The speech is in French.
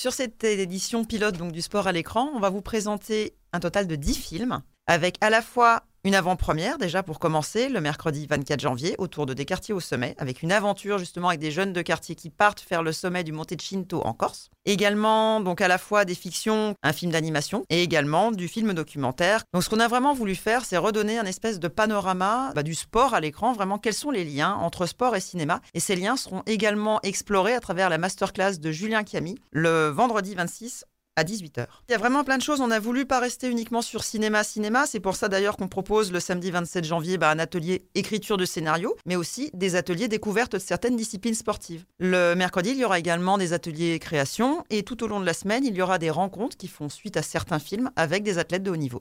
Sur cette édition pilote du sport à l'écran, on va vous présenter un total de 10 films avec à la fois une avant-première déjà pour commencer le mercredi 24 janvier autour de Des quartiers au sommet avec une aventure justement avec des jeunes de quartier qui partent faire le sommet du Monte Cinto en Corse. Également donc à la fois des fictions, un film d'animation et également du film documentaire. Donc ce qu'on a vraiment voulu faire c'est redonner un espèce de panorama bah, du sport à l'écran, vraiment quels sont les liens entre sport et cinéma et ces liens seront également explorés à travers la masterclass de Julien Chiami le vendredi 26 à 18h. Il y a vraiment plein de choses. On a voulu pas rester uniquement sur cinéma, cinéma. C'est pour ça d'ailleurs qu'on propose le samedi 27 janvier bah, un atelier écriture de scénario, mais aussi des ateliers découvertes de certaines disciplines sportives. Le mercredi, il y aura également des ateliers création et tout au long de la semaine, il y aura des rencontres qui font suite à certains films avec des athlètes de haut niveau.